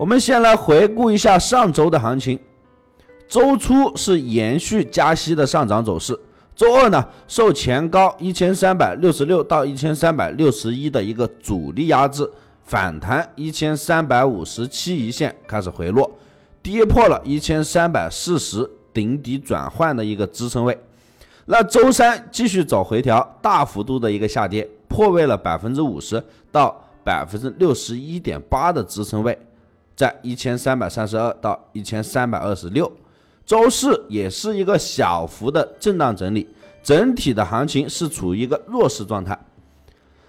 我们先来回顾一下上周的行情。周初是延续加息的上涨走势，周二呢受前高一千三百六十六到一千三百六十一的一个阻力压制，反弹一千三百五十七一线开始回落，跌破了一千三百四十顶底转换的一个支撑位。那周三继续走回调，大幅度的一个下跌，破位了百分之五十到百分之六十一点八的支撑位。在一千三百三十二到一千三百二十六，周四也是一个小幅的震荡整理，整体的行情是处于一个弱势状态。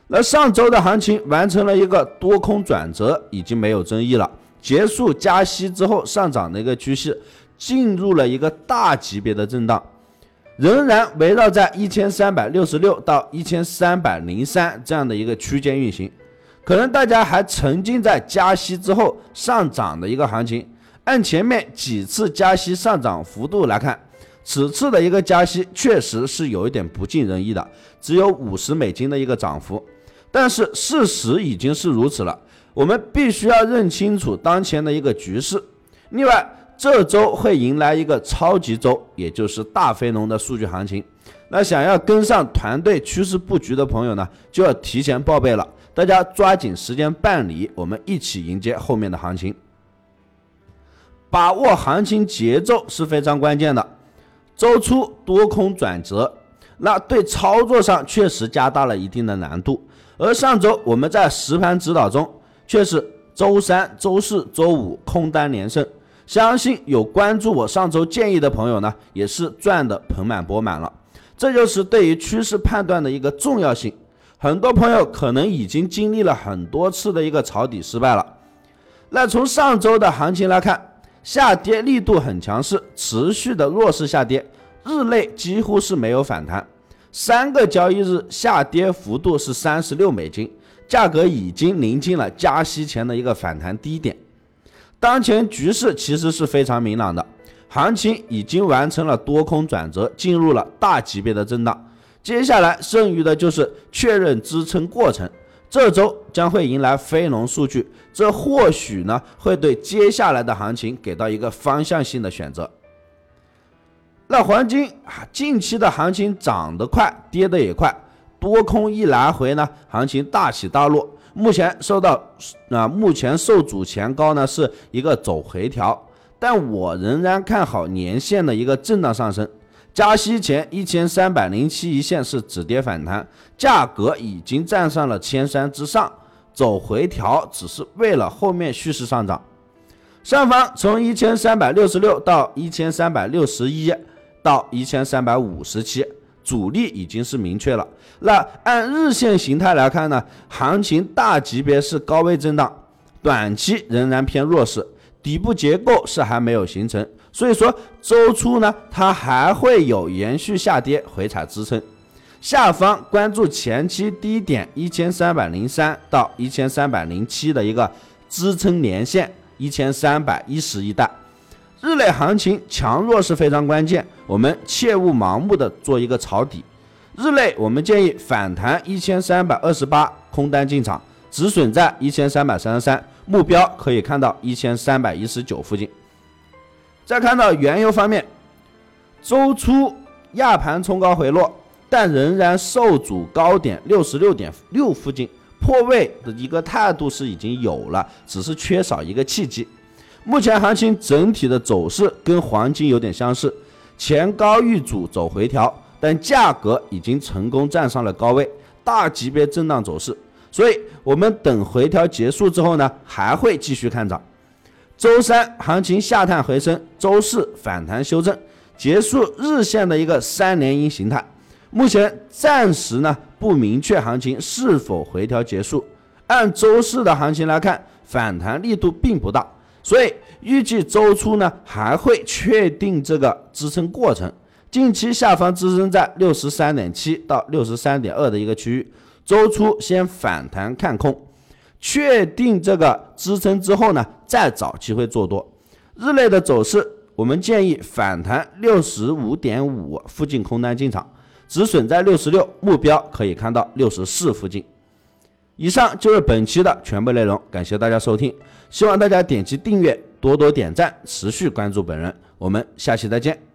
那上周的行情完成了一个多空转折，已经没有争议了，结束加息之后上涨的一个趋势，进入了一个大级别的震荡，仍然围绕在一千三百六十六到一千三百零三这样的一个区间运行。可能大家还沉浸在加息之后上涨的一个行情，按前面几次加息上涨幅度来看，此次的一个加息确实是有一点不尽人意的，只有五十美金的一个涨幅。但是事实已经是如此了，我们必须要认清楚当前的一个局势。另外，这周会迎来一个超级周，也就是大非农的数据行情。那想要跟上团队趋势布局的朋友呢，就要提前报备了。大家抓紧时间办理，我们一起迎接后面的行情。把握行情节奏是非常关键的。周初多空转折，那对操作上确实加大了一定的难度。而上周我们在实盘指导中，却是周三、周四周五空单连胜。相信有关注我上周建议的朋友呢，也是赚的盆满钵满了。这就是对于趋势判断的一个重要性。很多朋友可能已经经历了很多次的一个抄底失败了。那从上周的行情来看，下跌力度很强势，持续的弱势下跌，日内几乎是没有反弹。三个交易日下跌幅度是三十六美金，价格已经临近了加息前的一个反弹低点。当前局势其实是非常明朗的，行情已经完成了多空转折，进入了大级别的震荡。接下来剩余的就是确认支撑过程，这周将会迎来非农数据，这或许呢会对接下来的行情给到一个方向性的选择。那黄金啊，近期的行情涨得快，跌得也快，多空一来回呢，行情大起大落。目前受到啊，目前受阻前高呢是一个走回调，但我仍然看好年线的一个震荡上升。加息前一千三百零七一线是止跌反弹，价格已经站上了千三之上，走回调只是为了后面蓄势上涨。上方从一千三百六十六到一千三百六十一到一千三百五十七，主力已经是明确了。那按日线形态来看呢，行情大级别是高位震荡，短期仍然偏弱势，底部结构是还没有形成。所以说，周初呢，它还会有延续下跌回踩支撑，下方关注前期低点一千三百零三到一千三百零七的一个支撑连线一千三百一十一带，日内行情强弱是非常关键，我们切勿盲目的做一个抄底。日内我们建议反弹一千三百二十八空单进场，止损在一千三百三十三，目标可以看到一千三百一十九附近。再看到原油方面，周初亚盘冲高回落，但仍然受阻高点六十六点六附近破位的一个态度是已经有了，只是缺少一个契机。目前行情整体的走势跟黄金有点相似，前高遇阻走回调，但价格已经成功站上了高位，大级别震荡走势。所以我们等回调结束之后呢，还会继续看涨。周三行情下探回升，周四反弹修正，结束日线的一个三连阴形态。目前暂时呢不明确行情是否回调结束。按周四的行情来看，反弹力度并不大，所以预计周初呢还会确定这个支撑过程。近期下方支撑在六十三点七到六十三点二的一个区域，周初先反弹看空，确定这个支撑之后呢，再找机会做多。日内的走势，我们建议反弹六十五点五附近空单进场，止损在六十六，目标可以看到六十四附近。以上就是本期的全部内容，感谢大家收听，希望大家点击订阅，多多点赞，持续关注本人，我们下期再见。